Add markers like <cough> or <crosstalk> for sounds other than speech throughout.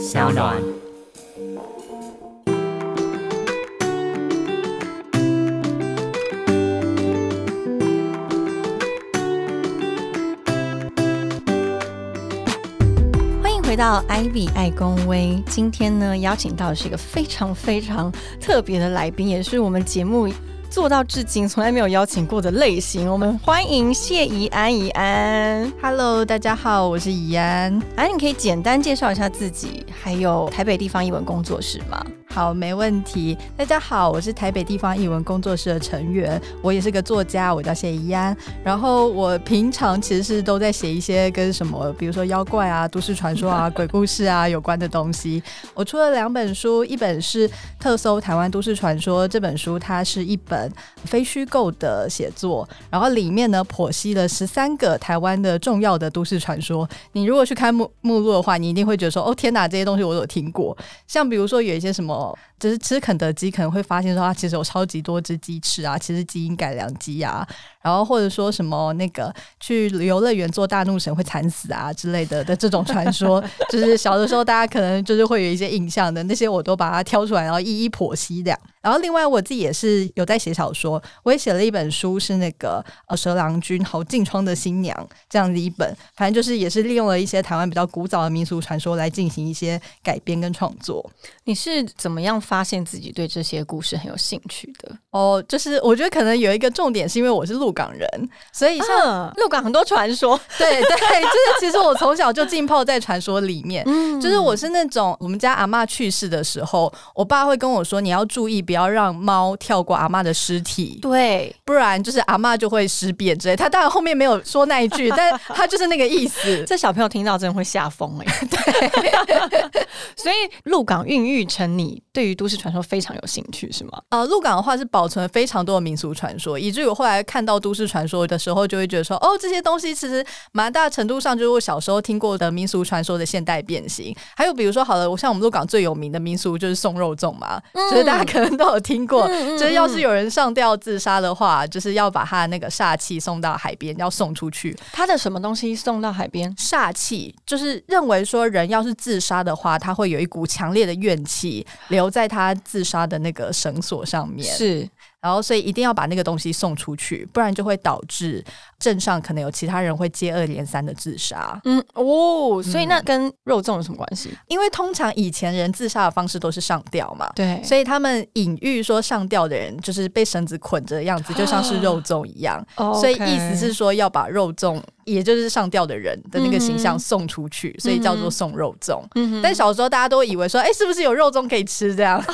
小暖。欢迎回到 Ivy 爱公威。今天呢，邀请到的是一个非常非常特别的来宾，也是我们节目做到至今从来没有邀请过的类型。我们欢迎谢怡安，怡安。Hello，大家好，我是怡安。哎，你可以简单介绍一下自己，还有台北地方译文工作室吗？好，没问题。大家好，我是台北地方译文工作室的成员，我也是个作家，我叫谢怡安。然后我平常其实是都在写一些跟什么，比如说妖怪啊、都市传说啊、鬼故事啊有关的东西。我出了两本书，一本是《特搜台湾都市传说》这本书，它是一本非虚构的写作，然后里面呢剖析了十三个台湾的重要的都市传说。你如果去看目目录的话，你一定会觉得说，哦天哪，这些东西我有听过。像比如说有一些什么，哦。就是吃肯德基可能会发现说它其实有超级多只鸡翅啊，其实基因改良鸡啊，然后或者说什么那个去游乐园做大怒神会惨死啊之类的的这种传说，就是小的时候大家可能就是会有一些印象的那些，我都把它挑出来，然后一一剖析的。然后另外我自己也是有在写小说，我也写了一本书，是那个呃蛇郎君好进窗的新娘这样子一本，反正就是也是利用了一些台湾比较古早的民俗传说来进行一些改编跟创作。你是怎么样发现自己对这些故事很有兴趣的？哦，就是我觉得可能有一个重点是因为我是鹿港人，所以像、鹿港很多传说，对 <laughs> 对，就是其实我从小就浸泡在传说里面。就是我是那种我们家阿嬷去世的时候，我爸会跟我说你要注意不要让猫跳过阿嬷的尸体，对，不然就是阿嬷就会尸变之类。他当然后面没有说那一句，<laughs> 但他就是那个意思。这小朋友听到真的会吓疯哎。<laughs> 对，所以鹿港孕育成你对于都市传说非常有兴趣是吗？呃，鹿港的话是保存了非常多的民俗传说，以至于我后来看到都市传说的时候，就会觉得说，哦，这些东西其实蛮大程度上就是我小时候听过的民俗传说的现代变形。还有比如说，好了，我像我们鹿港最有名的民俗就是送肉粽嘛，就是大家可能都有听过，就是要是有人上吊自杀的话，就是要把他的那个煞气送到海边，要送出去。他的什么东西送到海边？煞气就是认为说，人要是自杀的话，他会有一股强烈的怨气留在他自杀的那个绳索上面。是然后所以一定要把那个东西送出去，不然就会导致镇上可能有其他人会接二连三的自杀。嗯哦，所以那跟肉粽有什么关系？因为通常以前人自杀的方式都是上吊嘛，对所以他们隐喻说上吊的人就是被绳子捆着的样子，就像是肉粽一样。哦所以意思是说要把肉粽，也就是上吊的人的那个形象送出去，所以叫做送肉粽。嗯但小时候大家都以为说，哎、是不是有肉粽可以吃这样？<laughs>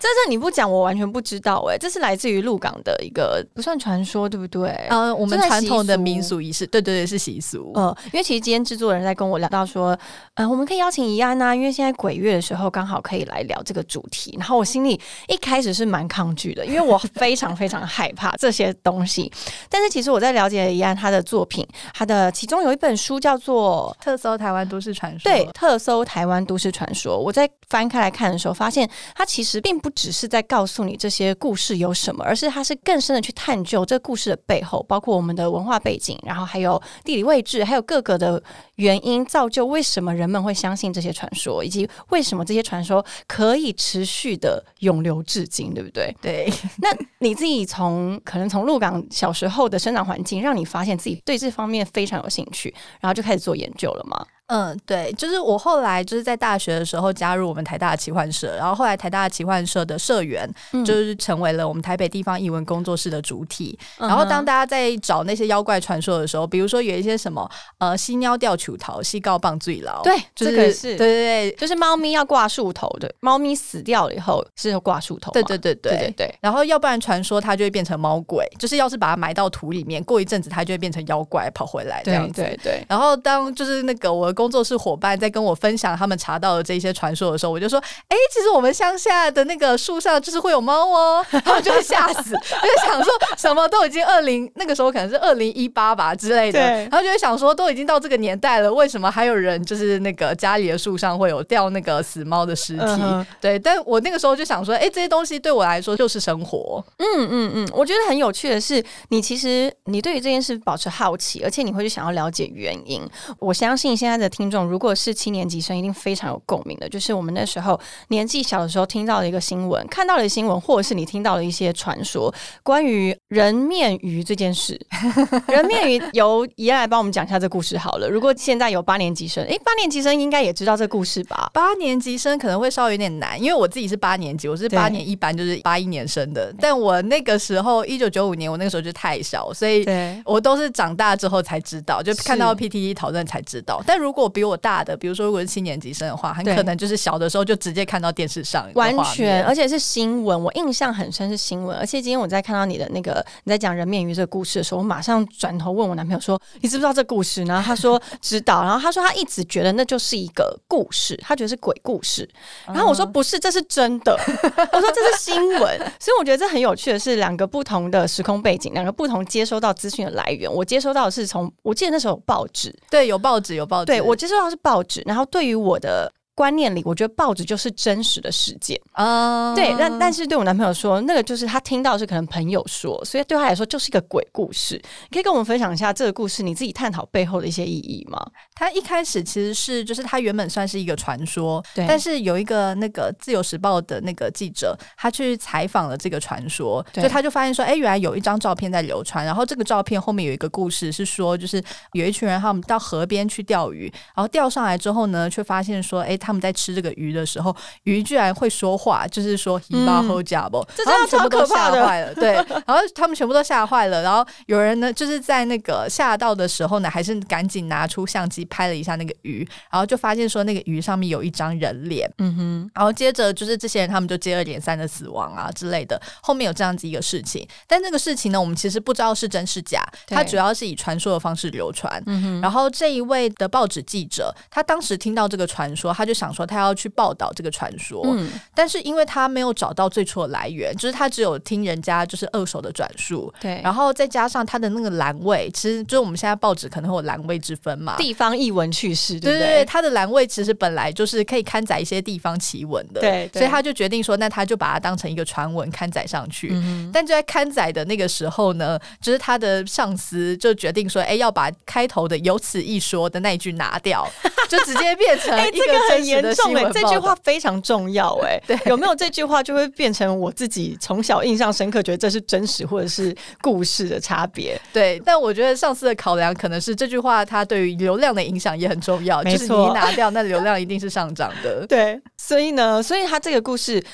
这是你不讲，我完全不知道哎、这是来自于鹿港的一个不算传说，对不对？呃，我们传统的民俗仪式，对对对，是习俗。呃，因为其实今天制作人在跟我聊到说，呃，我们可以邀请怡安呐、因为现在鬼月的时候刚好可以来聊这个主题。然后我心里一开始是蛮抗拒的，因为我非常非常害怕这些东西。但是其实我在了解怡安他的作品，他的其中有一本书叫做特搜台湾都市传说，对，特搜台湾都市传说。我在翻开来看的时候，发现它其实并不只是在告诉你这些故事有什么，而是它是更深的去探究这故事的背后，包括我们的文化背景，然后还有地理位置，还有各个的原因，造就为什么人们会相信这些传说，以及为什么这些传说可以持续的永流至今，对不对？对，<laughs> 那你自己从可能从鹿港小时候的生长环境，让你发现自己对这方面非常有兴趣，然后就开始做研究了吗？嗯，对，就是我后来就是在大学的时候加入我们台大的奇幻社，然后后来台大的奇幻社的社员嗯就是成为了我们台北地方译文工作室的主体。嗯然后当大家在找那些妖怪传说的时候，比如说有一些什么呃犀鸟吊球桃、西高棒最牢，对就是这个是对对对就是猫咪要挂树头的，猫咪死掉了以后是要挂树头嘛，对对对对对然后要不然传说它就会变成猫鬼，就是要是把它埋到土里面，过一阵子它就会变成妖怪跑回来这样子。对对对，然后当就是那个我的工作室伙伴在跟我分享他们查到的这些传说的时候，我就说：“哎，其实我们乡下的那个树上就是会有猫哦。”他们就会吓死，<laughs> 就想说什么都已经二零那个时候可能是二零一八吧之类的，然后就会想说都已经到这个年代了，为什么还有人就是那个家里的树上会有掉那个死猫的尸体？嗯对，但我那个时候就想说，哎，这些东西对我来说就是生活。嗯嗯嗯，我觉得很有趣的是，你其实你对于这件事保持好奇，而且你会去想要了解原因。我相信现在的听众如果是七年级生，一定非常有共鸣的，就是我们那时候年纪小的时候听到的一个新闻，看到了新闻，或者是你听到了一些传说，关于人面鱼这件事。<laughs> 人面鱼由怡安来帮我们讲一下这故事好了。如果现在有八年级生，诶，八年级生应该也知道这故事吧？八年级生可能会稍微有点难，因为我自己是八年级，我是八年一班，就是八一年生的。但我那个时候一九九五年，我那个时候就太小，所以我都是长大之后才知道，就看到 PTT 讨论才知道。但如果比我大的，比如说如果是七年级生的话，很可能就是小的时候就直接看到电视上，完全，而且是新闻，我印象很深是新闻。而且今天我在看到你的那个你在讲人面鱼这个故事的时候，我马上转头问我男朋友说：“你知不知道这故事？”然后他说知道，然后他说他一直觉得那就是一个故事，他觉得是鬼故事。然后我说不是，这是真的。<laughs> 我说这是新闻，所以我觉得这很有趣的是两个不同的时空背景，两个不同接收到资讯的来源。我接收到的是从我记得那时候有报纸，对，有报纸，有报纸。对我接收到是报纸，然后对于我的。观念里，我觉得报纸就是真实的事件啊。对，但但是对我男朋友说，那个就是他听到是可能朋友说，所以对他来说就是一个鬼故事。可以跟我们分享一下这个故事，你自己探讨背后的一些意义吗？他一开始其实是就是他原本算是一个传说，对。但是有一个那个自由时报的那个记者，他去采访了这个传说，就他就发现说，哎，原来有一张照片在流传，然后这个照片后面有一个故事，是说就是有一群人他们到河边去钓鱼，然后钓上来之后呢，却发现说，哎，他们在吃这个鱼的时候，鱼居然会说话，就是说 “he ba ho j a 这真的超可怕的。<laughs> 对，然后他们全部都吓坏了。然后有人呢，就是在那个吓到的时候呢，还是赶紧拿出相机拍了一下那个鱼，然后就发现说那个鱼上面有一张人脸。嗯哼，然后接着就是这些人他们就接二连三的死亡啊之类的。后面有这样子一个事情，但这个事情呢，我们其实不知道是真是假，它主要是以传说的方式流传。嗯哼，然后这一位的报纸记者，他当时听到这个传说，他就想说他。要去报道这个传说，嗯，但是因为他没有找到最初的来源，就是他只有听人家就是二手的转述，对，然后再加上他的那个栏位，其实就是我们现在报纸可能会有栏位之分嘛，地方译文趣事，对对？对，他的栏位其实本来就是可以刊载一些地方奇闻的，对，所以他就决定说，那他就把它当成一个传闻刊载上去。但就在刊载的那个时候呢，就是他的上司就决定说，哎，要把开头的有此一说的那一句拿掉，<laughs> 就直接变成一个很严重。这句话非常重要，<laughs> 哎，有没有这句话就会变成我自己从小印象深刻，觉得这是真实或者是故事的差别。对，但我觉得上次的考量可能是这句话它对于流量的影响也很重要，就是你拿掉，那流量一定是上涨的。<laughs> 对，所以呢，所以他这个故事。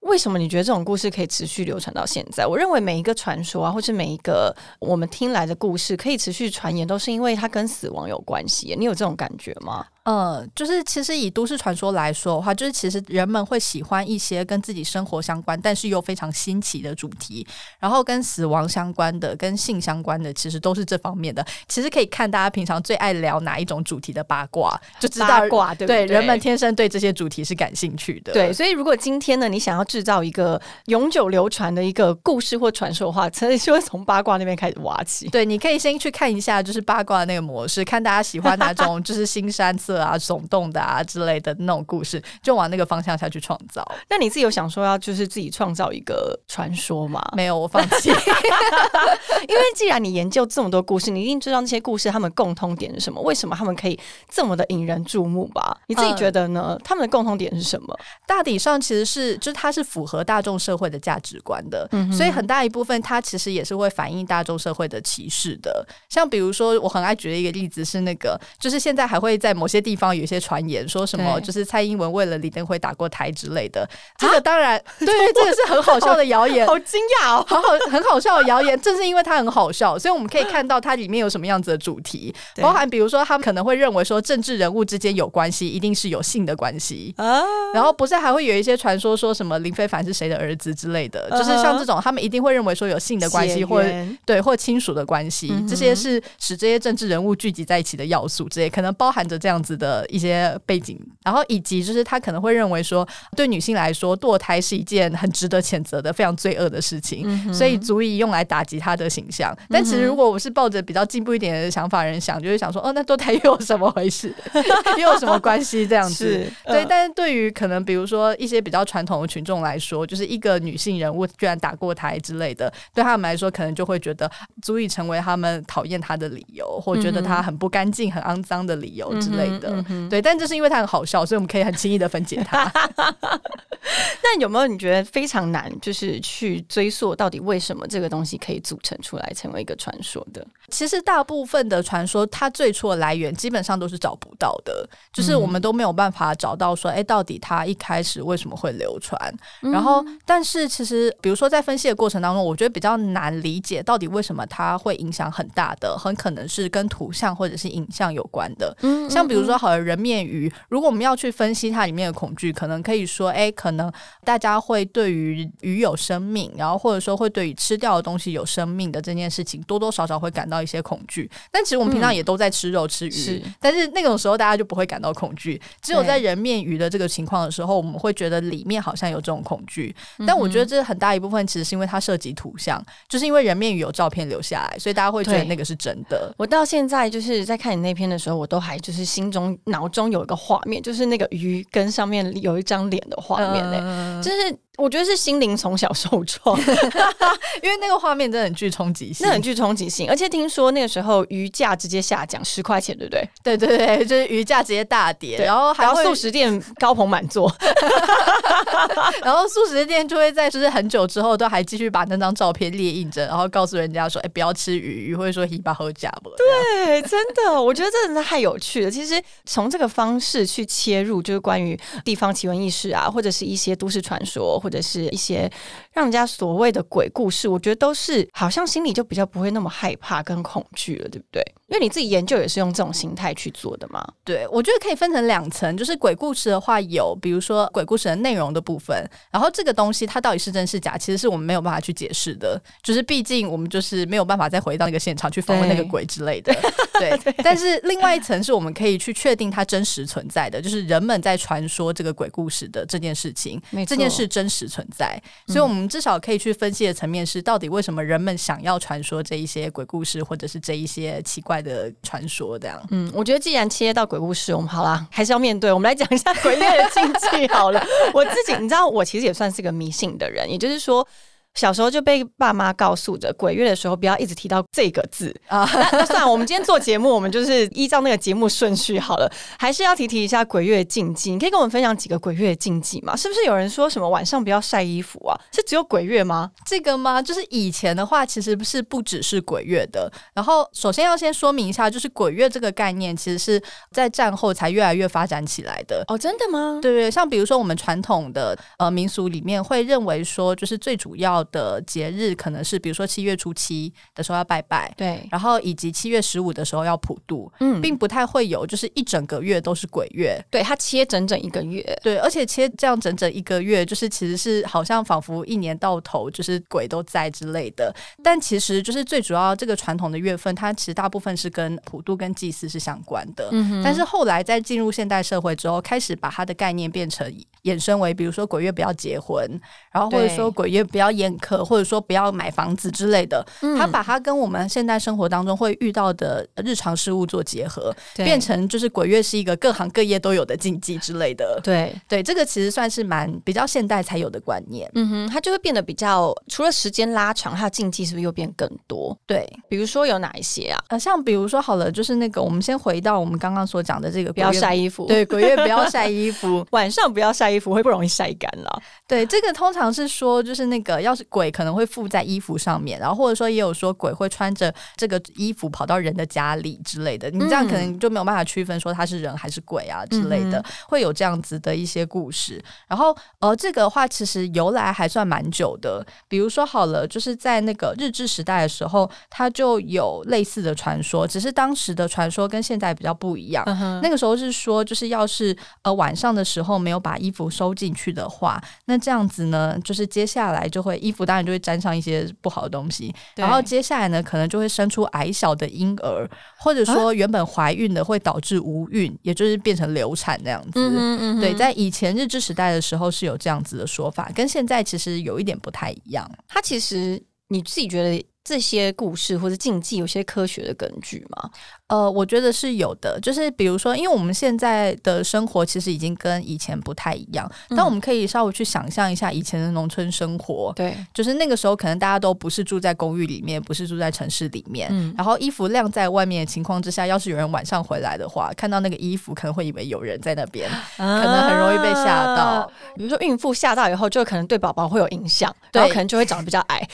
为什么你觉得这种故事可以持续流传到现在？我认为每一个传说啊，或是每一个我们听来的故事，可以持续传言，都是因为它跟死亡有关系。你有这种感觉吗？嗯，就是其实以都市传说来说的话，就是其实人们会喜欢一些跟自己生活相关，但是又非常新奇的主题。然后跟死亡相关的、跟性相关的，其实都是这方面的。其实可以看大家平常最爱聊哪一种主题的八卦，就知道八卦对对？人们天生对这些主题是感兴趣的。对，所以如果今天呢，你想要制造一个永久流传的一个故事或传说的话，其实就会从八卦那边开始挖起。对，你可以先去看一下，就是八卦那个模式，看大家喜欢哪种，<laughs> 就是新山色。啊，耸动的啊之类的那种故事，就往那个方向下去创造。那你自己有想说要就是自己创造一个传说吗？没有，我放弃。<laughs> 因为既然你研究这么多故事，你一定知道那些故事他们共通点是什么？为什么他们可以这么的引人注目吧？你自己觉得呢？他们的共通点是什么？大体上其实是，就是它是符合大众社会的价值观的，所以很大一部分它其实也是会反映大众社会的歧视的。像比如说，我很爱举的一个例子是那个，就是现在还会在某些地方有一些传言，说什么就是蔡英文为了李登辉打过台之类的。这个当然，<laughs> 对，这个是很好笑的谣言，<laughs> 好惊讶哦，<laughs> 好好很好笑的谣言。正是因为它很好笑，所以我们可以看到它里面有什么样子的主题，包含比如说他们可能会认为说政治人物之间有关系，一定是有性的关系。啊。然后不是还会有一些传说说什么林非凡是谁的儿子之类的，就是像这种他们一定会认为说有性的关系，或对或亲属的关系，这些是使这些政治人物聚集在一起的要素之类，可能包含着这样子的。一些背景，然后以及就是他可能会认为说，对女性来说堕胎是一件很值得谴责的、非常罪恶的事情，所以足以用来打击他的形象。但其实如果我是抱着比较进步一点的想法人想，就是想说，哦，那堕胎又有什么回事？<laughs> 又有什么关系？这样子对。但是对于可能比如说一些比较传统的群众来说，就是一个女性人物居然打过胎之类的，对他们来说可能就会觉得足以成为他们讨厌他的理由，或觉得他很不干净、很肮脏的理由之类的。的。对，但这是因为它很好笑，所以我们可以很轻易的分解它。<laughs> 那有没有你觉得非常难，就是去追溯到底为什么这个东西可以组成出来成为一个传说的？其实大部分的传说，它最初的来源基本上都是找不到的，就是我们都没有办法找到说，哎，到底它一开始为什么会流传？然后，但是其实，比如说在分析的过程当中，我觉得比较难理解到底为什么它会影响很大的，很可能是跟图像或者是影像有关的。嗯，像比如说，好的人面鱼，如果我们要去分析它里面的恐惧，可能可以说，哎，可能大家会对于鱼有生命，然后或者说会对于吃掉的东西有生命的这件事情，多多少少会感到一些恐惧。但其实我们平常也都在吃肉吃鱼，但是那种时候大家就不会感到恐惧。只有在人面鱼的这个情况的时候，我们会觉得里面好像有这种恐惧。但我觉得这很大一部分其实是因为它涉及图像，就是因为人面鱼有照片留下来，所以大家会觉得那个是真的。我到现在就是在看你那篇的时候，我都还就是心中脑中有一个画面，就是那个鱼跟上面有一张脸的画面嘞，就是。我觉得是心灵从小受创，<laughs> 因为那个画面真的很具冲击性，那很具冲击性。而且听说那个时候鱼价直接下降十块钱，对不对？对对对，就是鱼价直接大跌，然后还要素食店高朋满座，<laughs> 然后素食店就会在就是很久之后都还继续把那张照片列印着，然后告诉人家说：“哎，不要吃鱼，鱼会说‘鱼巴喝假不？”对，真的，我觉得这真的太有趣了。其实从这个方式去切入，就是关于地方奇闻异事啊，或者是一些都市传说。或者是一些让人家所谓的鬼故事，我觉得都是好像心里就比较不会那么害怕跟恐惧了，对不对？因为你自己研究也是用这种心态去做的嘛。对，我觉得可以分成两层，就是鬼故事的话，有比如说鬼故事的内容的部分，然后这个东西它到底是真是假，其实是我们没有办法去解释的，就是毕竟我们就是没有办法再回到那个现场去访问那个鬼之类的。<laughs> 对，但是另外一层是我们可以去确定它真实存在的，就是人们在传说这个鬼故事的这件事情，这件事真。实存在，所以我们至少可以去分析的层面是，到底为什么人们想要传说这一些鬼故事，或者是这一些奇怪的传说？这样，嗯，我觉得既然切到鬼故事，我们好啦，还是要面对。我们来讲一下鬼月的禁忌好了。<laughs> 我自己，你知道，我其实也算是个迷信的人，也就是说。小时候就被爸妈告诉着鬼月的时候不要一直提到这个字啊。那算了，我们今天做节目，我们就是依照那个节目顺序好了，<laughs> 还是要提提一下鬼月禁忌。你可以跟我们分享几个鬼月禁忌吗？是不是有人说什么晚上不要晒衣服啊？是只有鬼月吗？这个吗？就是以前的话，其实不是不只是鬼月的。然后首先要先说明一下，就是鬼月这个概念，其实是在战后才越来越发展起来的。哦，真的吗？对对，像比如说我们传统的呃民俗里面会认为说，就是最主要。的节日可能是，比如说七月初七的时候要拜拜，对，然后以及七月十五的时候要普渡，嗯，并不太会有，就是一整个月都是鬼月，对，它切整整一个月，对，而且切这样整整一个月，就是其实是好像仿佛一年到头就是鬼都在之类的，但其实就是最主要这个传统的月份，它其实大部分是跟普渡跟祭祀是相关的，嗯，但是后来在进入现代社会之后，开始把它的概念变成衍生为，比如说鬼月不要结婚，然后或者说鬼月不要演。可或者说不要买房子之类的，他把它跟我们现代生活当中会遇到的日常事物做结合，变成就是鬼月是一个各行各业都有的禁忌之类的。对对，这个其实算是蛮比较现代才有的观念。嗯哼，它就会变得比较除了时间拉长，它的禁忌是不是又变更多？对，比如说有哪一些啊？呃，像比如说好了，就是那个我们先回到我们刚刚所讲的这个不要晒衣服，对，鬼月不要晒衣服，<laughs> 晚上不要晒衣服会不容易晒干了。对，这个通常是说就是那个要是。鬼可能会附在衣服上面，然后或者说也有说鬼会穿着这个衣服跑到人的家里之类的，你这样可能就没有办法区分说他是人还是鬼啊之类的，会有这样子的一些故事。然后呃，这个话其实由来还算蛮久的，比如说好了，就是在那个日治时代的时候，它就有类似的传说，只是当时的传说跟现在比较不一样。那个时候是说，就是要是呃晚上的时候没有把衣服收进去的话，那这样子呢，就是接下来就会衣服。当然就会沾上一些不好的东西，然后接下来呢，可能就会生出矮小的婴儿，或者说原本怀孕的会导致无孕，也就是变成流产那样子。对，在以前日治时代的时候是有这样子的说法，跟现在其实有一点不太一样。它其实你自己觉得这些故事或者禁忌有些科学的根据吗？呃，我觉得是有的，就是比如说，因为我们现在的生活其实已经跟以前不太一样，但我们可以稍微去想象一下以前的农村生活，对，就是那个时候可能大家都不是住在公寓里面，不是住在城市里面，然后衣服晾在外面的情况之下，要是有人晚上回来的话，看到那个衣服可能会以为有人在那边，<gasps> 可能很容易被吓到。比如说孕妇吓到以后，就可能对宝宝会有影响，然后可能就会长得比较矮，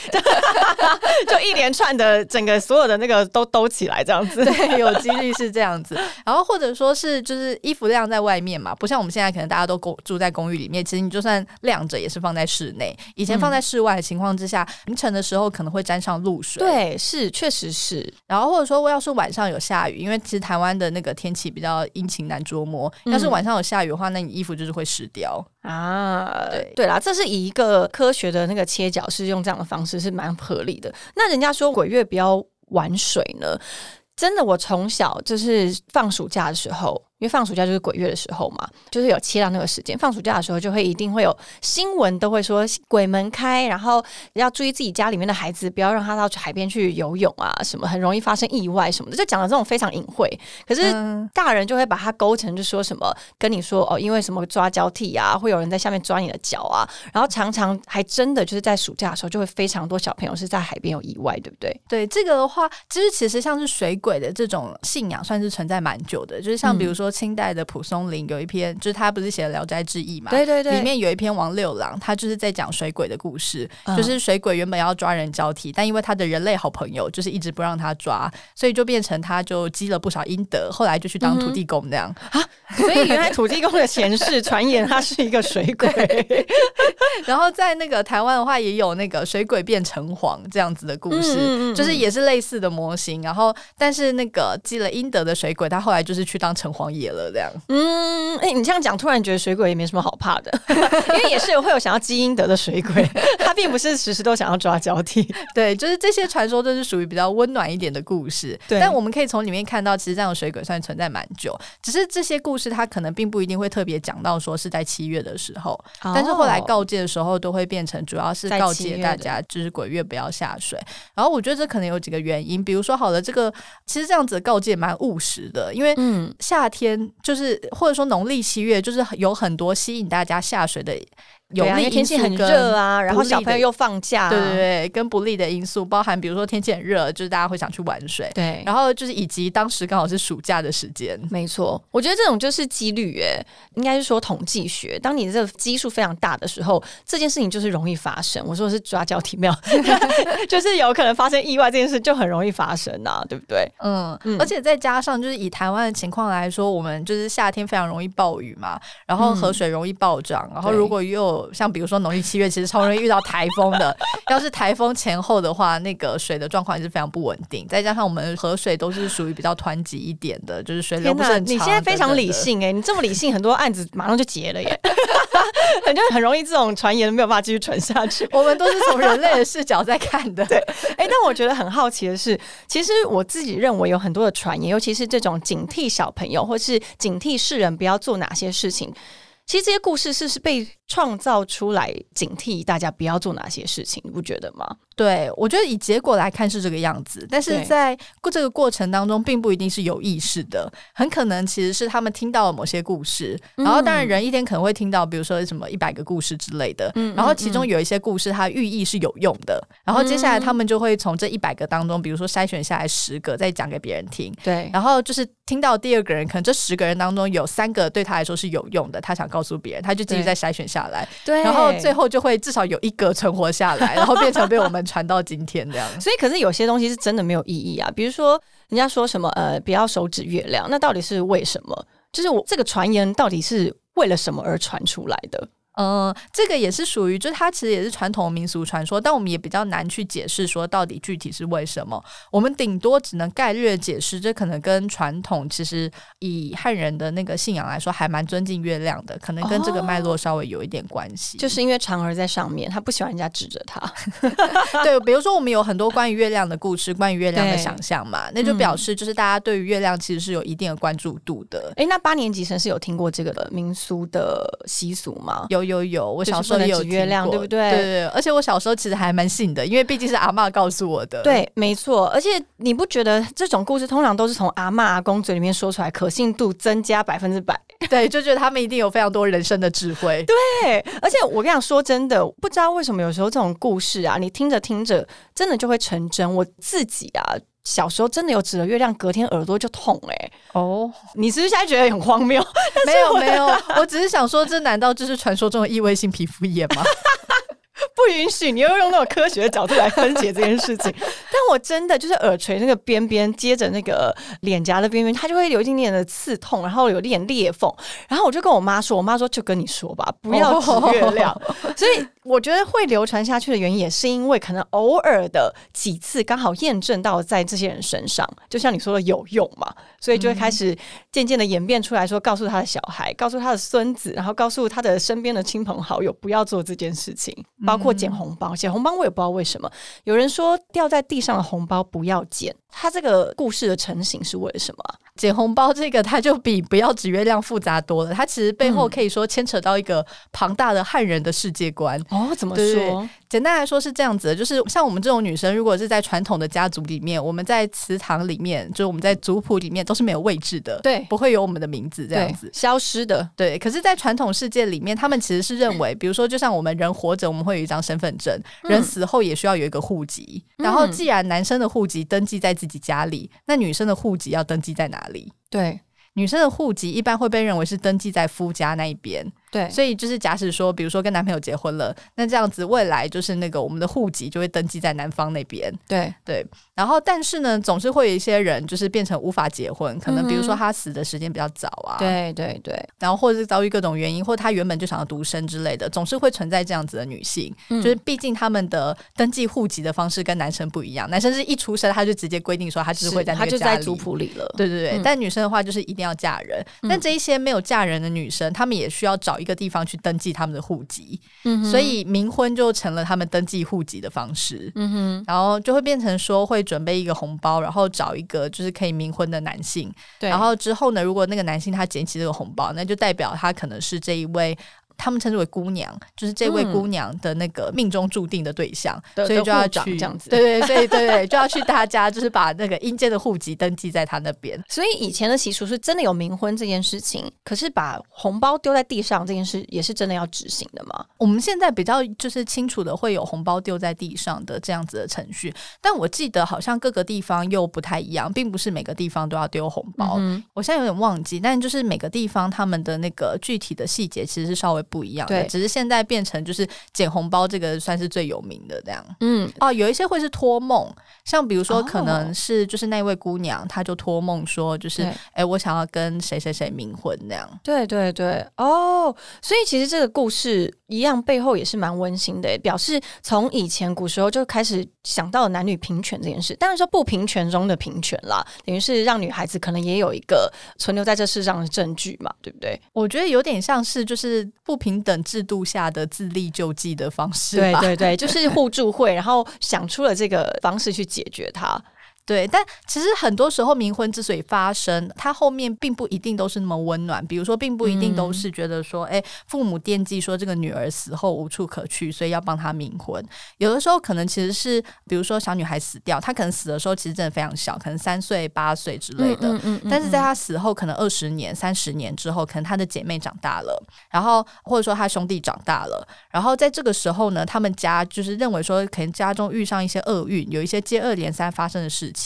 就 <laughs> 一连串的整个所有的那个都兜起来这样子。对，有几率是这样子。<laughs> 然后或者说是就是衣服晾在外面嘛，不像我们现在可能大家都公住在公寓里面，其实你就算晾着也是放在室内。以前放在室外的情况之下，凌晨的时候可能会沾上露水。对，是确实是。然后或者说要是晚上有下雨，因为其实台湾的那个天气比较阴晴难捉摸，要是晚上有下雨的话，那你衣服就是会湿掉啊。对对啦，这是以一个科学的那个切角，是用这样的方式是蛮合理的。那人家说鬼月不要玩水呢？真的，我从小就是放暑假的时候。因为放暑假就是鬼月的时候嘛，就是有切到那个时间。放暑假的时候就会一定会有新闻都会说鬼门开，然后要注意自己家里面的孩子，不要让他到海边去游泳啊，什么很容易发生意外什么的，就讲的这种非常隐晦。可是大人就会把它勾成就说什么跟你说哦，因为什么抓交替啊，会有人在下面抓你的脚啊，然后常常还真的就是在暑假的时候就会非常多小朋友是在海边有意外，对不对？对这个的话，其实其实像是水鬼的这种信仰算是存在蛮久的，就是像比如说。清代的蒲松龄有一篇，就是他不是写了《聊斋志异》嘛？对对对，里面有一篇王六郎，他就是在讲水鬼的故事。就是水鬼原本要抓人交替，但因为他的人类好朋友就是一直不让他抓，所以就变成他就积了不少阴德，后来就去当土地公那样 <laughs> 啊。所以原来土地公的前世传言他是一个水鬼。<laughs> 然后在那个台湾的话，也有那个水鬼变城隍这样子的故事，就是也是类似的模型。然后但是那个积了阴德的水鬼，他后来就是去当城隍爷。了这样，嗯，哎，你这样讲，突然觉得水鬼也没什么好怕的，<laughs> 因为也是会有想要基因得的水鬼，并不是时时都想要抓交替。<laughs> 对，就是这些传说都是属于比较温暖一点的故事。对，但我们可以从里面看到，其实这样的水鬼算存在蛮久，只是这些故事它可能并不一定会特别讲到说是在七月的时候，但是后来告诫的时候都会变成主要是告诫大家，就是鬼月不要下水。然后我觉得这可能有几个原因，比如说好了，这个其实这样子的告诫蛮务实的，因为嗯，夏天。就是或者说农历七月，就是有很多吸引大家下水的。有利天气很热啊，然后小朋友又放假，对对对，跟不利的因素包含，比如说天气很热，就是大家会想去玩水，对，然后就是以及当时刚好是暑假的时间，没错，我觉得这种就是几率，耶，应该是说统计学，当你这个基数非常大的时候，这件事情就是容易发生。我说的是抓交替庙，<laughs> 就是有可能发生意外，这件事就很容易发生啊，对不对？嗯，而且再加上就是以台湾的情况来说，我们就是夏天非常容易暴雨嘛，然后河水容易暴涨，然后如果又像比如说农历七月，其实超容易遇到台风的。<laughs> 要是台风前后的话，那个水的状况也是非常不稳定。再加上我们河水都是属于比较湍急一点的，就是水流不是很你现在非常理性哎，你这么理性，很多案子马上就结了耶。感 <laughs> 觉很容易这种传言没有办法继续传下去。<laughs> 我们都是从人类的视角在看的。对，哎，但我觉得很好奇的是，其实我自己认为有很多的传言，尤其是这种警惕小朋友，或是警惕世人不要做哪些事情。其实这些故事是是被创造出来警惕大家不要做哪些事情，你不觉得吗？对，我觉得以结果来看是这个样子，但是在过这个过程当中，并不一定是有意识的，很可能其实是他们听到了某些故事，然后当然人一天可能会听到，比如说什么一百个故事之类的，然后其中有一些故事它寓意是有用的，然后接下来他们就会从这一百个当中，比如说筛选下来十个，再讲给别人听，对，然后就是听到第二个人，可能这十个人当中有三个对他来说是有用的，他想告诉别人，他就继续再筛选下来，对，然后最后就会至少有一个存活下来，然后变成被我们。传到今天这样，所以可是有些东西是真的没有意义啊。比如说，人家说什么呃，不要手指月亮，那到底是为什么？就是我这个传言到底是为了什么而传出来的？嗯，这个也是属于，就是它其实也是传统民俗传说，但我们也比较难去解释说到底具体是为什么。我们顶多只能概略解释，这可能跟传统其实以汉人的那个信仰来说，还蛮尊敬月亮的，可能跟这个脉络稍微有一点关系。就是因为嫦娥在上面，他不喜欢人家指着他。<laughs> 对，比如说我们有很多关于月亮的故事，关于月亮的想象嘛，那就表示就是大家对于月亮其实是有一定的关注度的。哎，那八年级生是有听过这个民俗的习俗吗？有。有有，我小时候也有月亮对不对对对对，而且我小时候其实还蛮信的，因为毕竟是阿嬷告诉我的。对，没错。而且你不觉得这种故事通常都是从阿嬷阿公嘴里面说出来，可信度增加百分之百？<laughs> 对，就觉得他们一定有非常多人生的智慧。对，而且我跟你讲，说真的，不知道为什么有时候这种故事啊，你听着听着，真的就会成真。我自己啊，小时候真的有指着月亮，隔天耳朵就痛哎、哦，你是不是现在觉得很荒谬？<laughs> 没有没有，我只是想说，这难道就是传说中的异位性皮肤炎吗？<laughs> <laughs> 不允许，你又用那种科学的角度来分解这件事情。<laughs> 但我真的就是耳垂那个边边接着那个脸颊的边边，它就会有一点点的刺痛，然后有点裂缝。然后我就跟我妈说，我妈说就跟你说吧，不要指月亮。<laughs> 所以我觉得会流传下去的原因，也是因为可能偶尔的几次刚好验证到在这些人身上，就像你说的有用嘛，所以就会开始渐渐的演变出来说，告诉他的小孩，告诉他的孙子，然后告诉他的身边的亲朋好友，不要做这件事情，包括捡红包。捡红包我也不知道为什么，有人说掉在地上的红包不要捡，他这个故事的成型是为了什么啊？捡红包这个，它就比不要指月亮复杂多了。它其实背后可以说牵扯到一个庞大的汉人的世界观。哦，怎么说？简单来说是这样子的，就是像我们这种女生，如果是在传统的家族里面，我们在祠堂里面，就是我们在族谱里面都是没有位置的，对不会有我们的名字这样子。消失的，对，可是，在传统世界里面，他们其实是认为，比如说，就像我们人活着，我们会有一张身份证，人死后也需要有一个户籍。然后，既然男生的户籍登记在自己家里，那女生的户籍要登记在哪里？对女生的户籍一般会被认为是登记在夫家那一边，对，所以就是假使说，比如说跟男朋友结婚了，那这样子未来就是那个我们的户籍就会登记在男方那边。对。对，然后但是呢，总是会有一些人就是变成无法结婚，可能比如说他死的时间比较早啊，对对对，然后或者是遭遇各种原因，或他原本就想要独生之类的，总是会存在这样子的女性。嗯。就是毕竟他们的登记户籍的方式跟男生不一样，男生是一出生他就直接规定说他就是会在那他就在族谱里了。对对对，嗯。但女生的话就是一定要嫁人。但这一些没有嫁人的女生，她们也需要找一个地方去登记他们的户籍，嗯所以冥婚就成了他们登记户籍的方式。嗯哼，然后就会变成说会准备一个红包，然后找一个就是可以冥婚的男性，对，然后之后呢，如果那个男性他捡起这个红包，那就代表他可能是这一位。他们称之为姑娘，就是这位嗯姑娘的那个命中注定的对象，的所以就要的户长去这样子对对，对对，就要去他家，<laughs> 就是把那个阴间的户籍登记在他那边。所以以前的习俗是真的有冥婚这件事情，可是把红包丢在地上这件事也是真的要执行的嘛？我们现在比较就是清楚的会有红包丢在地上的这样子的程序，但我记得好像各个地方又不太一样，并不是每个地方都要丢红包。嗯我现在有点忘记，但就是每个地方他们的那个具体的细节其实是稍微不一样的，对只是现在变成就是捡红包这个算是最有名的这样。嗯，哦，有一些会是托梦，像比如说可哦能是就是那位姑娘，她就托梦说，就是对哎、我想要跟谁谁谁冥婚那样。对对对，哦，所以其实这个故事一样背后也是蛮温馨的，表示从以前古时候就开始想到了男女平权这件事。当然说不平权中的平权啦，等于是让女孩子可能也有一个存留在这世上的证据嘛，对不对？我觉得有点像是就是不平等制度下的自力救济的方式。对对对，就是互助会，然后想出了这个方式去解决它。对，但其实很多时候冥婚之所以发生，它后面并不一定都是那么温暖。比如说，并不一定都是觉得说，哎、父母惦记说这个女儿死后无处可去，所以要帮她冥婚。有的时候可能其实是，比如说小女孩死掉，她可能死的时候其实真的非常小，可能三岁、八岁之类的。嗯但是在她死后，可能二十年、三十年之后，可能她的姐妹长大了，然后或者说她兄弟长大了，然后在这个时候呢，他们家就是认为说，可能家中遇上一些厄运，有一些接二连三发生的事情，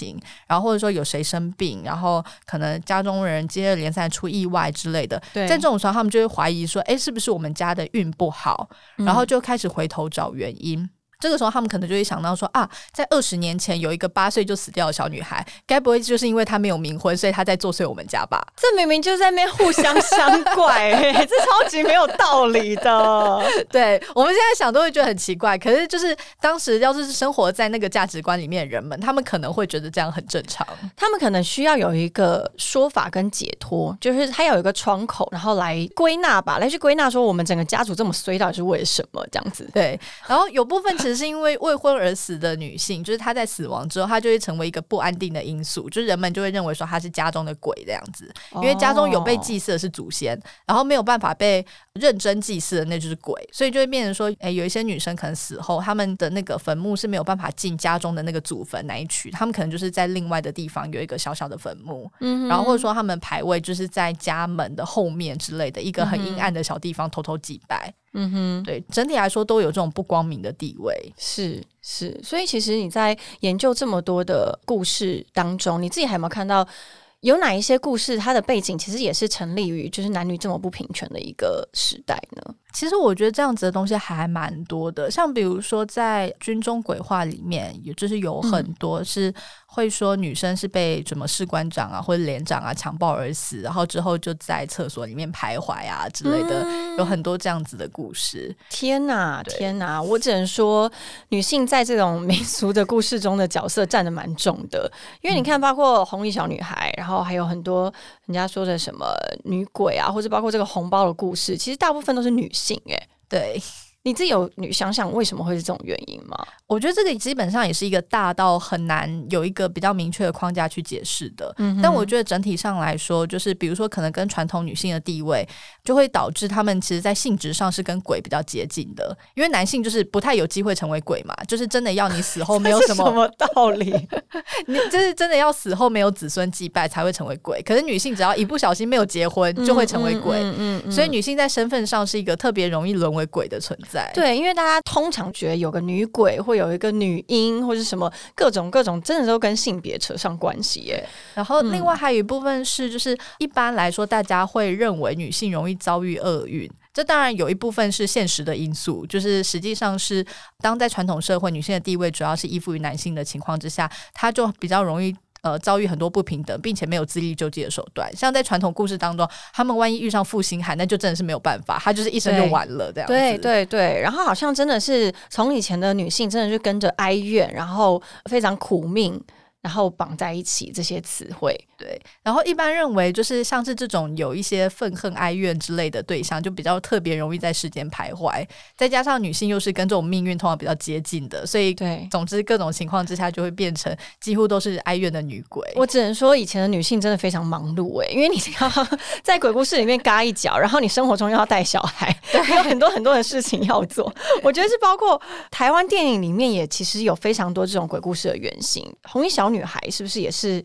然后或者说有谁生病，然后可能家中人接二连三出意外之类的，对在这种时候，他们就会怀疑说，哎，是不是我们家的运不好？然后就开始回头找原因。这个时候，他们可能就会想到说啊，在二十年前有一个八岁就死掉的小女孩，该不会就是因为她没有冥婚，所以她在作祟我们家吧？这明明就在那边互相相怪、<laughs> 欸，这超级没有道理的。<laughs> 对我们现在想都会觉得很奇怪，可是就是当时要是生活在那个价值观里面的人们，他们可能会觉得这样很正常。他们可能需要有一个说法跟解脱，就是他有一个窗口，然后来归纳吧，来去归纳说我们整个家族这么衰到底是为什么这样子。对，然后有部分其实实是因为未婚而死的女性，就是她在死亡之后，她就会成为一个不安定的因素，就是人们就会认为说她是家中的鬼这样子，因为家中有被祭祀的是祖先，然后没有办法被认真祭祀的那就是鬼，所以就会变成说，哎，有一些女生可能死后，她们的那个坟墓是没有办法进家中的那个祖坟那一区，她们可能就是在另外的地方有一个小小的坟墓，嗯，然后或者说她们排位就是在家门的后面之类的一个很阴暗的小地方偷偷祭拜。嗯哼，对，整体来说都有这种不光明的地位，是是，所以其实你在研究这么多的故事当中，你自己还有没有看到有哪一些故事，它的背景其实也是成立于就是男女这么不平权的一个时代呢？其实我觉得这样子的东西还蛮多的，像比如说在军中鬼话里面，也就是有很多是。会说女生是被什么士官长啊或者连长啊强暴而死，然后之后就在厕所里面徘徊啊之类的，有很多这样子的故事。天哪，天哪！我只能说，女性在这种民俗的故事中的角色占的蛮重的，因为你看，包括红衣小女孩，然后还有很多人家说的什么女鬼啊，或者包括这个红包的故事，其实大部分都是女性。哎，对。你自己有你想想为什么会是这种原因吗？我觉得这个基本上也是一个大到很难有一个比较明确的框架去解释的。嗯，但我觉得整体上来说，就是比如说可能跟传统女性的地位，就会导致他们其实，在性质上是跟鬼比较接近的。因为男性就是不太有机会成为鬼嘛，就是真的要你死后没有什么道理，<laughs> 你就是真的要死后没有子孙祭拜才会成为鬼。可是女性只要一不小心没有结婚，就会成为鬼。嗯嗯，所以女性在身份上是一个特别容易沦为鬼的存在。对，因为大家通常觉得有个女鬼，或有一个女婴，或者什么各种各种，真的都跟性别扯上关系耶。然后另外还有一部分是，就是一般来说，大家会认为女性容易遭遇厄运。这当然有一部分是现实的因素，就是实际上是当在传统社会，女性的地位主要是依附于男性的情况之下，她就比较容易。呃，遭遇很多不平等，并且没有自力救济的手段。像在传统故事当中，他们万一遇上负心汉，那就真的是没有办法，他就是一生就完了这样子。对对对，然后好像真的是从以前的女性，真的是跟着哀怨，然后非常苦命。然后绑在一起这些词汇，对。然后一般认为，就是像是这种有一些愤恨、哀怨之类的对象，就比较特别容易在世间徘徊。再加上女性又是跟这种命运通常比较接近的，所以对，总之各种情况之下，就会变成几乎都是哀怨的女鬼。我只能说，以前的女性真的非常忙碌哎，因为你要在鬼故事里面嘎一脚，然后你生活中又要带小孩，还有很多很多的事情要做。我觉得是包括台湾电影里面也其实有非常多这种鬼故事的原型，红衣小。女女孩是不是也是？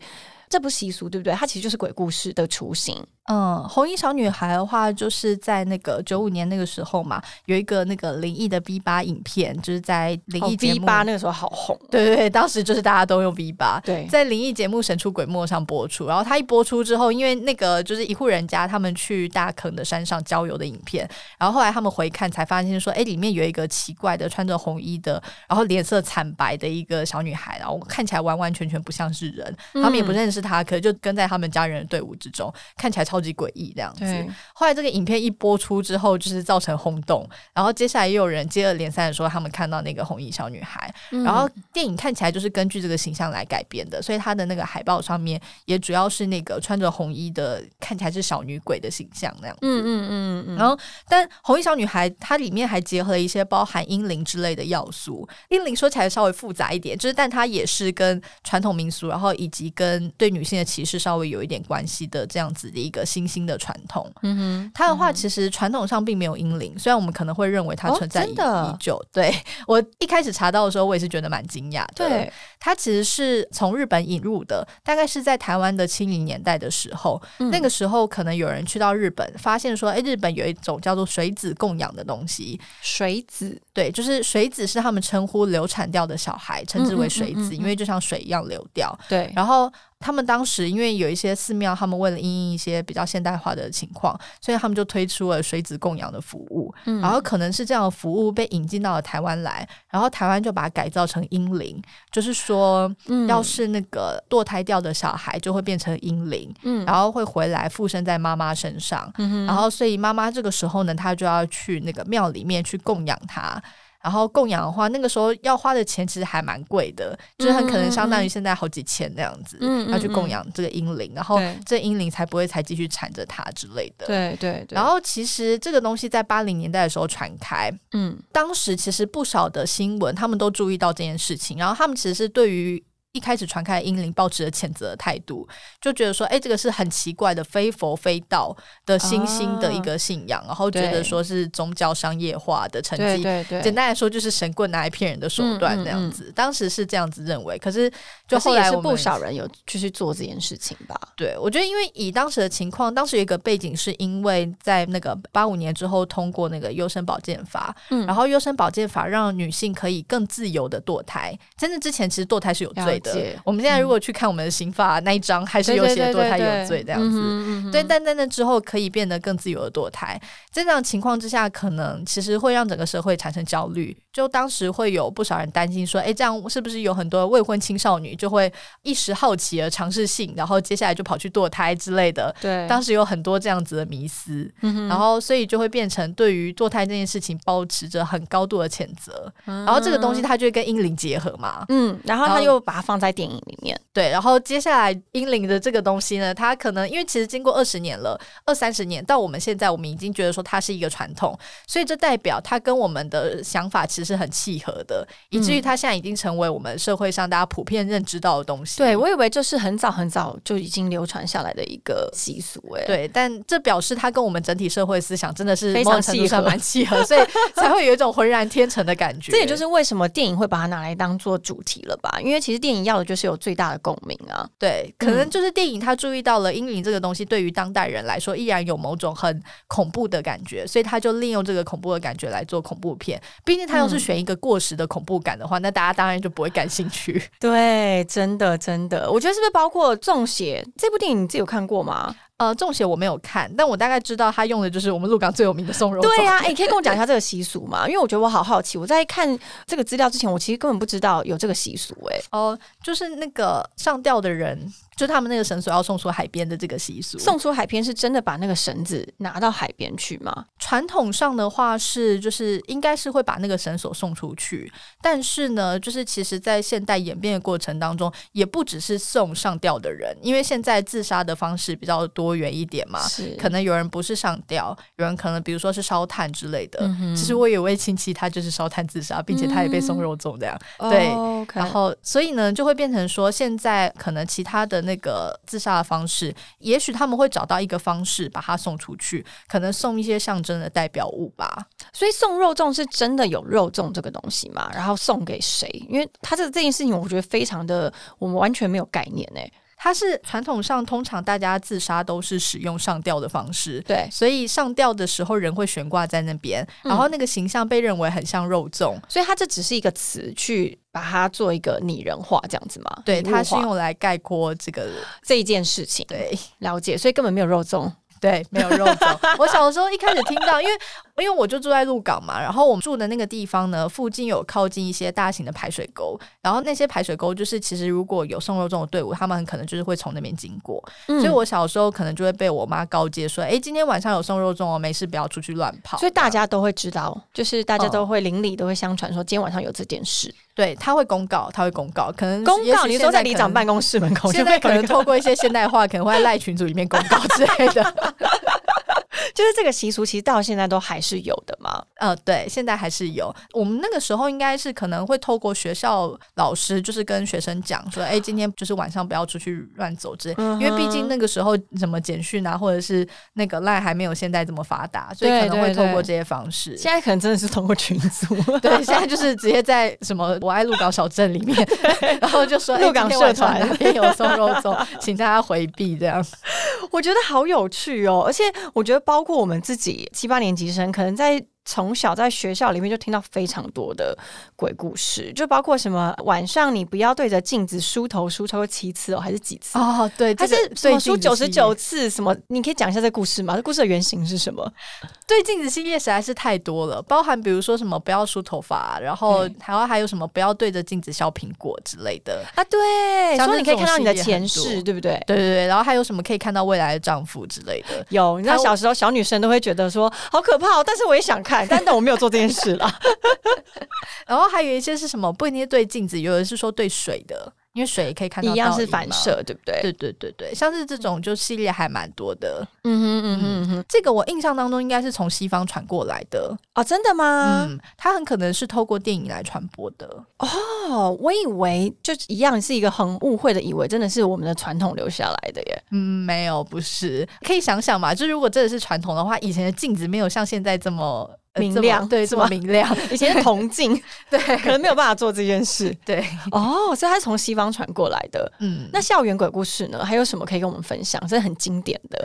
这不习俗，对不对？它其实就是鬼故事的雏形。嗯，红衣小女孩的话，就是在那个九五年那个时候嘛，有一个那个灵异的 V 八影片，就是在灵异节目八那个时候好红。对对对，当时就是大家都用 V 八。对，在灵异节目《神出鬼没》上播出。然后它一播出之后，因为那个就是一户人家他们去大坑的山上郊游的影片，然后后来他们回看才发现说，哎，里面有一个奇怪的穿着红衣的，然后脸色惨白的一个小女孩，然后看起来完完全全不像是人，他们也不认识她，可就跟在他们家人的队伍之中，看起来超级诡异这样子。后来这个影片一播出之后，就是造成轰动。然后接下来又有人接二连三的说，他们看到那个红衣小女孩。然后电影看起来就是根据这个形象来改编的，所以它的那个海报上面也主要是那个穿着红衣的，看起来是小女鬼的形象那样子。嗯嗯嗯嗯。然后，但红衣小女孩它里面还结合了一些包含阴灵之类的要素。阴灵说起来稍微复杂一点，就是但它也是跟传统民俗，然后以及跟对女性的。歧视稍微有一点关系的这样子的一个新兴的传统，嗯哼，它的话其实传统上并没有阴灵，虽然我们可能会认为它存在已久。对 <laughs> 我一开始查到的时候，我也是觉得蛮惊讶的。对，它其实是从日本引入的，大概是在台湾的七零年代的时候，那个时候可能有人去到日本，发现说，哎，日本有一种叫做水子供养的东西。水子，对，就是水子是他们称呼流产掉的小孩，称之为水子，因为就像水一样流掉。对，然后。他们当时因为有一些寺庙，他们为了应应一些比较现代化的情况，所以他们就推出了水子供养的服务。然后可能是这样的服务被引进到了台湾来，然后台湾就把它改造成婴灵，就是说，要是那个堕胎掉的小孩就会变成婴灵，然后会回来附身在妈妈身上。然后所以妈妈这个时候呢，她就要去那个庙里面去供养他。然后供养的话，那个时候要花的钱其实还蛮贵的，就是很可能相当于现在好几千那样子，嗯要去供养这个婴灵，然后这婴灵才不会才继续缠着他之类的。对对对，然后其实这个东西在八零年代的时候传开，嗯当时其实不少的新闻他们都注意到这件事情，然后他们其实是对于。一开始传开的婴灵抱持了谴责的态度，就觉得说，哎、这个是很奇怪的非佛非道的新兴的一个信仰，然后觉得说是宗教商业化的成绩。对对对，简单来说，就是神棍拿来骗人的手段嗯嗯那样子。当时是这样子认为，可是就是也是后来不少人有继续做这件事情吧？对，我觉得因为以当时的情况，当时有一个背景是因为在那个八五年之后通过那个优生保健法，嗯然后优生保健法让女性可以更自由的堕胎。真的之前其实堕胎是有罪的，我们现在如果去看我们的刑法那一章，还是有写堕胎有罪这样子。子对，但在那之后可以变得更自由的堕胎，在这样情况之下，可能其实会让整个社会产生焦虑。就当时会有不少人担心说，哎，这样是不是有很多未婚青少女就会一时好奇而尝试性，然后接下来就跑去堕胎之类的？对，当时有很多这样子的迷思，嗯然后所以就会变成对于堕胎这件事情保持着很高度的谴责。然后这个东西它就会跟阴灵结合嘛，嗯，然后然后他又把它放在电影里面，对，然后接下来英灵的这个东西呢，它可能因为其实经过二十年了，二三十年到我们现在，我们已经觉得说它是一个传统，所以这代表它跟我们的想法其实是很契合的，以至于它现在已经成为我们社会上大家普遍认知到的东西。对我以为这是很早很早就已经流传下来的一个习俗，哎，对，但这表示它跟我们整体社会思想真的是非常契合蛮契合，所以 <laughs> 才会有一种浑然天成的感觉。这也就是为什么电影会把它拿来当做主题了吧？因为其实电影要的就是有最大的共鸣啊。对，可能就是电影他注意到了阴影这个东西，对于当代人来说依然有某种很恐怖的感觉，所以他就利用这个恐怖的感觉来做恐怖片。毕竟他要是选一个过时的恐怖感的话，那大家当然就不会感兴趣。对，真的真的，我觉得是不是包括《中邪》这部电影，你自己有看过吗？呃，中邪我没有看，但我大概知道他用的就是我们鹿港最有名的松茸。对呀、哎、你可以跟我讲一下这个习俗吗？因为我觉得我好好奇，我在看这个资料之前，我其实根本不知道有这个习俗、哎，哦、就是那个上吊的人，就他们那个绳索要送出海边的这个习俗。送出海边是真的把那个绳子拿到海边去吗？传统上的话是，就是应该是会把那个绳索送出去，但是呢，就是其实，在现代演变的过程当中，也不只是送上吊的人，因为现在自杀的方式比较多元一点嘛，是可能有人不是上吊，有人可能比如说是烧炭之类的。嗯其实我有位亲戚，他就是烧炭自杀，并且他也被送肉粽这样。对然后，所以呢，就会变成说，现在可能其他的那那个自杀的方式，也许他们会找到一个方式把它送出去，可能送一些象征的代表物吧。所以送肉粽是真的有肉粽这个东西嘛？然后送给谁？因为他这这件事情，我觉得非常的，我们完全没有概念哎、它是传统上通常大家自杀都是使用上吊的方式。对，所以上吊的时候人会悬挂在那边，然后那个形象被认为很像肉粽，所以它这只是一个词，去把它做一个拟人化这样子嘛？对，它是用来概括这个，这一件事情，对了解，所以根本没有肉粽。对，没有肉粽。我小的时候一开始听到，因为因为我就住在鹿港嘛，然后我们住的那个地方呢，附近有靠近一些大型的排水沟，然后那些排水沟就是其实如果有送肉粽的队伍，他们很可能就是会从那边经过，嗯所以我小时候可能就会被我妈告诫说，哎，今天晚上有送肉粽哦，没事不要出去乱跑。所以大家都会知道，就是大家嗯都会邻里都会相传说今天晚上有这件事。对他会公告，他会公告，可能公告，你说在里长办公。公室门口，现在可能透过一些现代化，可能会在赖群组里面公告之类的。<laughs> <laughs> 就是这个习俗，其实到现在都还是有的嘛。呃，对，现在还是有。我们那个时候应该是可能会透过学校老师，就是跟学生讲说，<sighs> 哎，今天就是晚上不要出去乱走之类。嗯因为毕竟那个时候什么简讯啊，或者是那个赖还没有现在这么发达，所以可能会透过这些方式。现在可能真的是通过群组，<laughs> 对，现在就是直接在什么我爱鹿港小镇里面，<laughs> 然后就说哎鹿港社团那边有送肉粽，请大家回避这样。我觉得好有趣哦，而且我觉得包括我们自己七八年级生，可能在。从小在学校里面就听到非常多的鬼故事，就包括什么晚上你不要对着镜子梳头梳超过七次哦，还是几次？哦，对，还这个是什么梳九十九次？什么？你可以讲一下这故事吗？这故事的原型是什么？对镜子系列实在是太多了，包含比如说什么不要梳头发，然后对还有还有什么不要对着镜子削苹果之类的。啊，对，像说你可以看到你的前世，对不对？对对对，然后还有什么可以看到未来的丈夫之类的。有，你知道小时候小女生都会觉得说好可怕、哦，但是我也想看，但但我没有做这件事啦。<laughs> 然后还有一些是什么不一定是对镜子，有的是说对水的。因为水也可以看到，一样是反射，对不对？对对对对，像是这种就系列还蛮多的。嗯哼嗯哼哼，这个我印象当中应该是从西方传过来的哦，真的吗？嗯，它很可能是透过电影来传播的。哦，我以为就一样是一个很误会的，以为真的是我们的传统留下来的耶。嗯，没有，不是。可以想想嘛，就如果真的是传统的话，以前的镜子没有像现在这么。明亮对，这么明亮。以前是铜镜，对，<laughs> <laughs> <laughs> 可能没有办法做这件事。对，哦，所以它是从西方传过来的。嗯，那校园鬼故事呢？还有什么可以跟我们分享？真的很经典的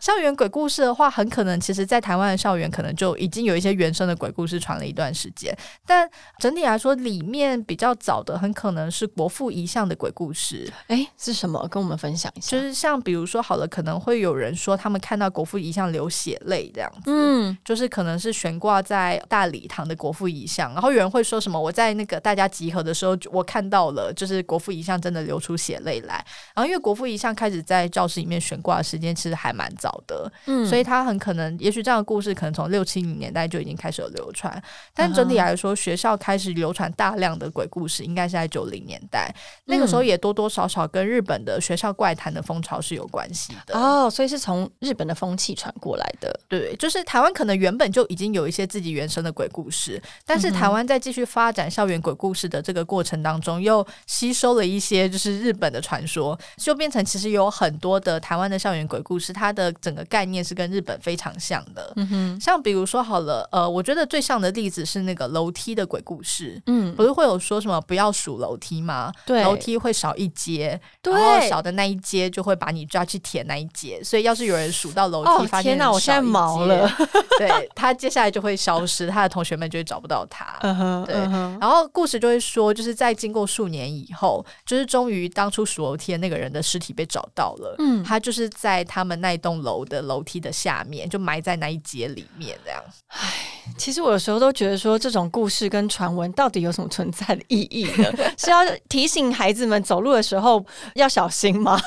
校园鬼故事的话，很可能其实在台湾的校园可能就已经有一些原生的鬼故事传了一段时间。但整体来说，里面比较早的很可能是国父遗像的鬼故事。哎，是什么？跟我们分享一下。就是像比如说，好了，可能会有人说他们看到国父遗像流血泪这样子。嗯，就是可能是悬挂在大礼堂的国父遗像，然后有人会说什么？我在那个大家集合的时候，我看到了，就是国父遗像真的流出血泪来。然后因为国父遗像开始在教室里面悬挂的时间其实还蛮早的，嗯，所以他很可能，也许这样的故事可能从六七零年代就已经开始有流传。但整体来说，学校开始流传大量的鬼故事，应该是在九零年代。那个时候也多多少少跟日本的学校怪谈的风潮是有关系的哦，所以是从日本的风气传过来的。对，就是台湾可能原本就已经有一些自己。原生的鬼故事，但是台湾在继续发展校园鬼故事的这个过程当中，又吸收了一些就是日本的传说，就变成其实有很多的台湾的校园鬼故事，它的整个概念是跟日本非常像的。嗯哼，像比如说好了，呃，我觉得最像的例子是那个楼梯的鬼故事。嗯，不是会有说什么不要数楼梯吗？对，楼梯会少一阶，然后少的那一阶就会把你抓去填那一阶，所以要是有人数到楼梯，发现我现在毛了，对他接下来就会消。失他的同学们就会找不到他，对，然后故事就会说，就是在经过数年以后，就是终于当初数楼梯的那个人的尸体被找到了，嗯，他就是在他们那一栋楼的楼梯的下面，就埋在那一节里面这样。唉，其实我有时候都觉得说，这种故事跟传闻到底有什么存在的意义呢？<laughs> 是要提醒孩子们走路的时候要小心吗？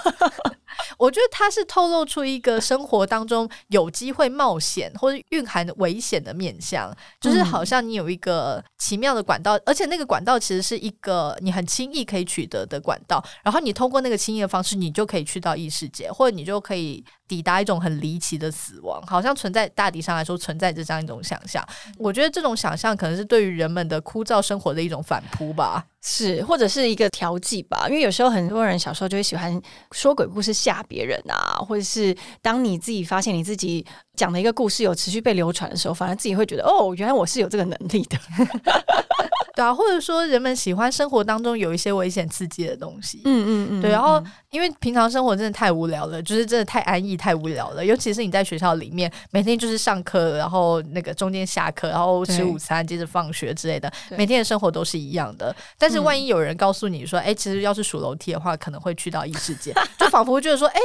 我觉得它是透露出一个生活当中有机会冒险或者蕴含危险的面相，就是好像你有一个奇妙的管道，而且那个管道其实是一个你很轻易可以取得的管道，然后你通过那个轻易的方式，你就可以去到异世界，或者你就可以抵达一种很离奇的死亡，好像存在大体上来说存在着这样一种想象。我觉得这种想象可能是对于人们的枯燥生活的一种反扑吧。是，或者是一个调剂吧，因为有时候很多人小时候就会喜欢说鬼故事吓别人啊，或者是当你自己发现你自己讲的一个故事有持续被流传的时候，反而自己会觉得哦，原来我是有这个能力的。<laughs> 对啊，或者说人们喜欢生活当中有一些危险刺激的东西，嗯嗯嗯，对。然后因为平常生活真的太无聊了，就是真的太安逸、太无聊了。尤其是你在学校里面，每天就是上课，然后那个中间下课，然后吃午餐，接着放学之类的，每天的生活都是一样的。但是万一有人告诉你说，哎，其实要是数楼梯的话，可能会去到异世界，<laughs> 就仿佛觉得说，哎，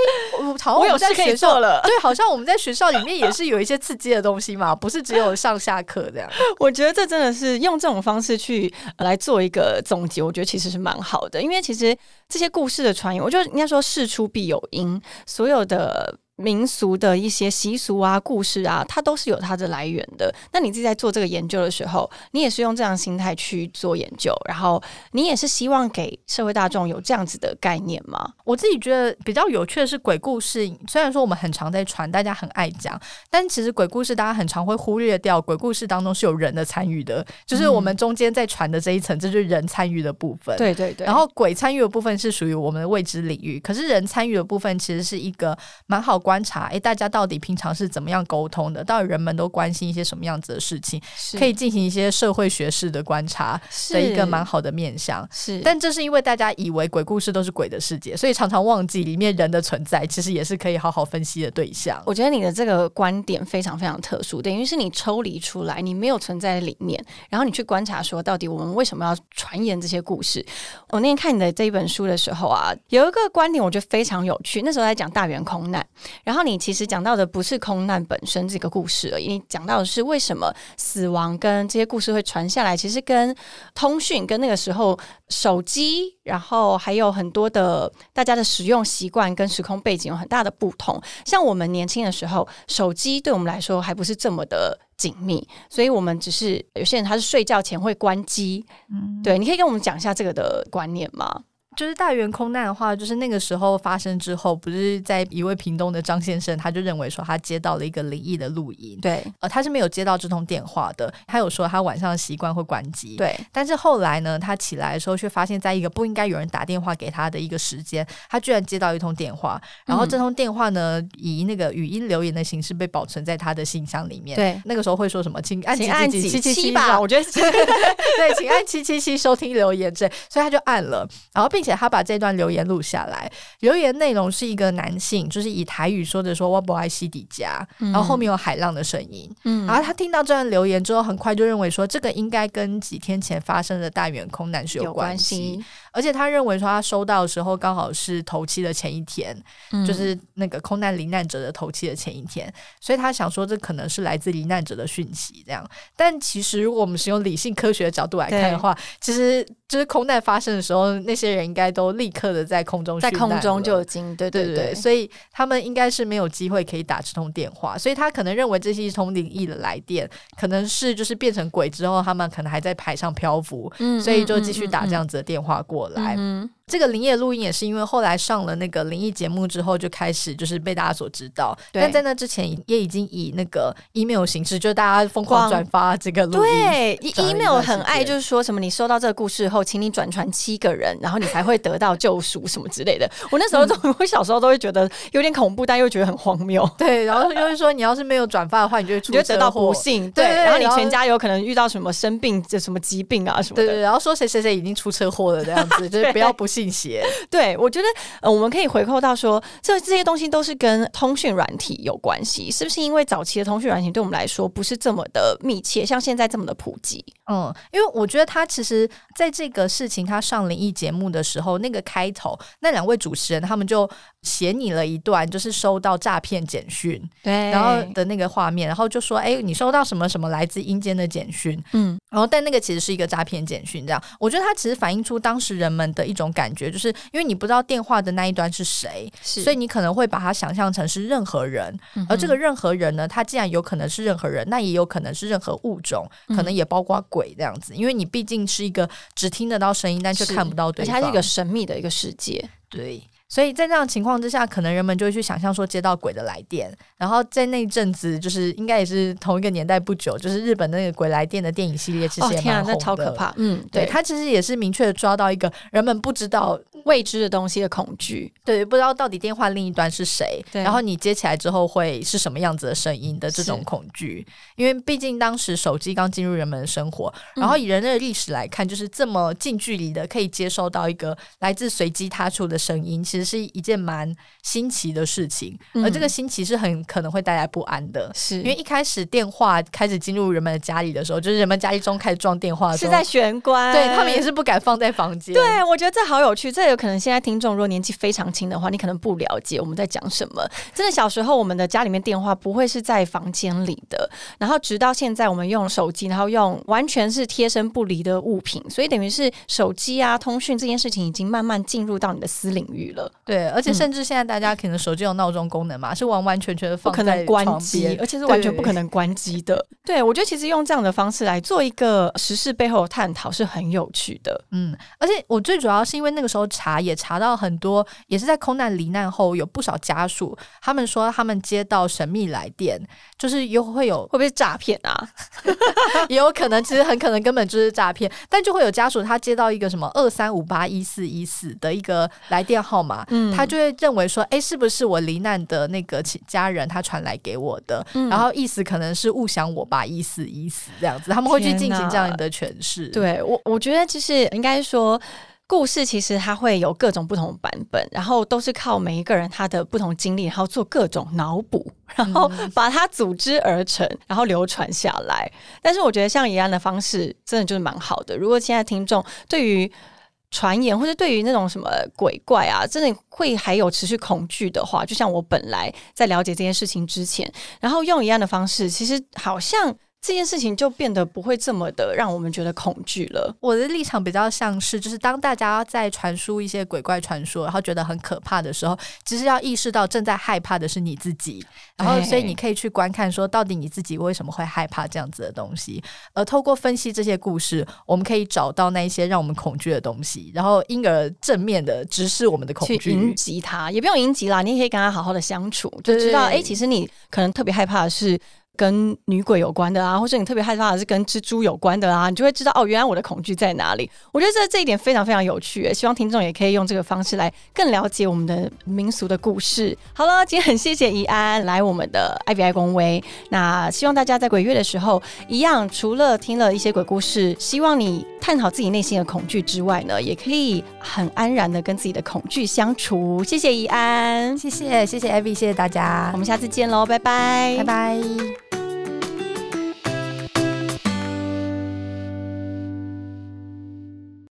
好，我有在学校了，<laughs> 对，好像我们在学校里面也是有一些刺激的东西嘛，不是只有上下课这样。<laughs> 我觉得这真的是用这种方式去来做。一个总结，我觉得其实是蛮好的，因为其实这些故事的传言，我觉得应该说事出必有因，所有的。民俗的一些习俗啊、故事啊，它都是有它的来源的。那你自己在做这个研究的时候，你也是用这样心态去做研究，然后你也是希望给社会大众有这样子的概念吗？我自己觉得比较有趣的是鬼故事，虽然说我们很常在传，大家很爱讲，但其实鬼故事大家很常会忽略掉，鬼故事当中是有人的参与的，就是我们中间在传的这一层，这就是人参与的部分。对对对。然后鬼参与的部分是属于我们的未知领域，可是人参与的部分其实是一个蛮好。观察，哎，大家到底平常是怎么样沟通的？到底人们都关心一些什么样子的事情？可以进行一些社会学式的观察的一个蛮好的面向。是，但这是因为大家以为鬼故事都是鬼的世界，所以常常忘记里面人的存在，其实也是可以好好分析的对象。我觉得你的这个观点非常非常特殊，等于是你抽离出来，你没有存在里面，然后你去观察说，到底我们为什么要传言这些故事？我那天看你的这一本书的时候啊，有一个观点我觉得非常有趣。那时候在讲大圆空难。然后你其实讲到的不是空难本身这个故事而已，你讲到的是为什么死亡跟这些故事会传下来，其实跟通讯跟那个时候手机，然后还有很多的大家的使用习惯跟时空背景有很大的不同。像我们年轻的时候，手机对我们来说还不是这么的紧密，所以我们只是有些人他是睡觉前会关机。嗯，对，你可以跟我们讲一下这个的观念吗？就是大圆空难的话，就是那个时候发生之后，不是在一位屏东的张先生，他就认为说他接到了一个灵异的录音，对，呃，他是没有接到这通电话的。他有说他晚上习惯会关机，对。但是后来呢，他起来的时候却发现，在一个不应该有人打电话给他的一个时间，他居然接到一通电话。然后这通电话呢，以那个语音留言的形式被保存在他的信箱里面。对，那个时候会说什么？请按请按几七七七吧，我觉得 <laughs> 对，请按七七七收听留言这，所以他就按了，然后并且他把这段留留言录下来，留言内容是一个男性，就是以台语说的说我不爱西底家，然后后面有海浪的声音，嗯，然后他听到这段留言之后，很快就认为说这个应该跟几天前发生的大远空难是有关系。而且他认为说，他收到的时候刚好是头七的前一天，就是那个空难罹难者的头七的前一天，所以他想说这可能是来自罹难者的讯息。这样，但其实如果我们使用理性科学的角度来看的话，其实就是空难发生的时候，那些人应该都立刻的在空中在空中就已经对对对，所以他们应该是没有机会可以打这通电话，所以他可能认为这是一通灵异的来电，可能是就是变成鬼之后，他们可能还在海上漂浮，所以就继续打这样子的电话过嗯这个灵异录音也是因为后来上了那个灵异节目之后，就开始就是被大家所知道。但在那之前，也已经以那个 email 形式，就是大家疯狂转发这个录音。对，email 很爱，就是说什么你收到这个故事后，请你转传七个人，然后你才会得到救赎什么之类的。我那时候 <laughs> 都，我小时候都会觉得有点恐怖，但又觉得很荒谬。对，然后又是说你要是没有转发的话，你就会你就得到不幸。对，然后你全家有可能遇到什么生病、这什么疾病啊什么的。对，然后说谁谁谁已经出车祸了这样子，就是 <laughs> 不要不。信邪，<laughs> 对我觉得，呃，我们可以回扣到说，这这些东西都是跟通讯软体有关系，是不是？因为早期的通讯软体对我们来说不是这么的密切，像现在这么的普及。嗯，因为我觉得他其实在这个事情他上灵异节目的时候，那个开头那两位主持人他们就写你了一段，就是收到诈骗简讯，对，然后的那个画面，然后就说，哎，你收到什么什么来自阴间的简讯，嗯，然后但那个其实是一个诈骗简讯，这样，我觉得它其实反映出当时人们的一种感。感觉就是因为你不知道电话的那一端是谁，所以你可能会把它想象成是任何人。而这个任何人呢，他既然有可能是任何人，那也有可能是任何物种，可能也包括鬼这样子。因为你毕竟是一个只听得到声音，但却看不到对方，它是一个神秘的一个世界。对。所以在这样情况之下，可能人们就会去想象说接到鬼的来电，然后在那一阵子，就是应该也是同一个年代不久，就是日本那个鬼来电的电影系列其实也蛮红的，超可怕。嗯，对，他其实也是明确的抓到一个人们不知道未知的东西的恐惧，对，不知道到底电话另一端是谁，然后你接起来之后会是什么样子的声音的这种恐惧。因为毕竟当时手机刚进入人们的生活，然后以人类的历史来看，就是这么近距离的可以接收到一个来自随机他处的声音，其实。是一件蛮新奇的事情，而这个新奇是很可能会带来不安的，是因为一开始电话开始进入人们的家里的时候，就是人们家里中开始装电话，是在玄关，对他们也是不敢放在房间。对，我觉得这好有趣，这有可能现在听众如果年纪非常轻的话，你可能不了解我们在讲什么。真的，小时候我们的家里面电话不会是在房间里的，然后直到现在我们用手机，然后用完全是贴身不离的物品，所以等于是手机啊通讯这件事情已经慢慢进入到你的私领域了。对，而且甚至现在大家可能手机有闹钟功能嘛，是完完全全的放在关机，而且是完全不可能关机的。对，我觉得其实用这样的方式来做一个时事背后的探讨是很有趣的。嗯，而且我最主要是因为那个时候查也查到很多，也是在空难罹难后有不少家属，他们说他们接到神秘来电，就是又会有会不会是诈骗啊？<laughs> 也有可能，其实很可能根本就是诈骗，但就会有家属他接到一个什么二三五八一四一四的一个来电号码。他就会认为说，哎，是不是我罹难的那个家人他传来给我的？然后意思可能是误想我吧，意思意思这样子，他们会去进行这样的诠释。对我，我觉得就是应该说，故事其实它会有各种不同版本，然后都是靠每一个人他的不同经历，然后做各种脑补，<laughs> 然后把它组织而成，然后流传下来。但是我觉得像怡安的方式，真的就是蛮好的。如果现在听众对于传言，或者对于那种什么鬼怪啊，真的会还有持续恐惧的话，就像我本来在了解这件事情之前，然后用一样的方式，其实好像。这件事情就变得不会这么的让我们觉得恐惧了。我的立场比较像是，就是当大家在传输一些鬼怪传说，然后觉得很可怕的时候，其实要意识到正在害怕的是你自己。然后，所以你可以去观看，说到底你自己为什么会害怕这样子的东西。而透过分析这些故事，我们可以找到那一些让我们恐惧的东西，然后因而正面的直视我们的恐惧，迎击它，也不用迎击啦，你也可以跟他好好的相处，就知道，哎，其实你可能特别害怕的是。跟女鬼有关的啊，或者你特别害怕的是跟蜘蛛有关的啊，你就会知道哦，原来我的恐惧在哪里。我觉得这这一点非常非常有趣，希望听众也可以用这个方式来更了解我们的民俗的故事。好了，今天很谢谢怡安来我们的 I V I 公威，那希望大家在鬼月的时候，一样除了听了一些鬼故事，希望你探讨自己内心的恐惧之外呢，也可以很安然的跟自己的恐惧相处。谢谢怡安，谢谢谢谢 Abby，谢谢大家，我们下次见喽，拜拜，拜拜。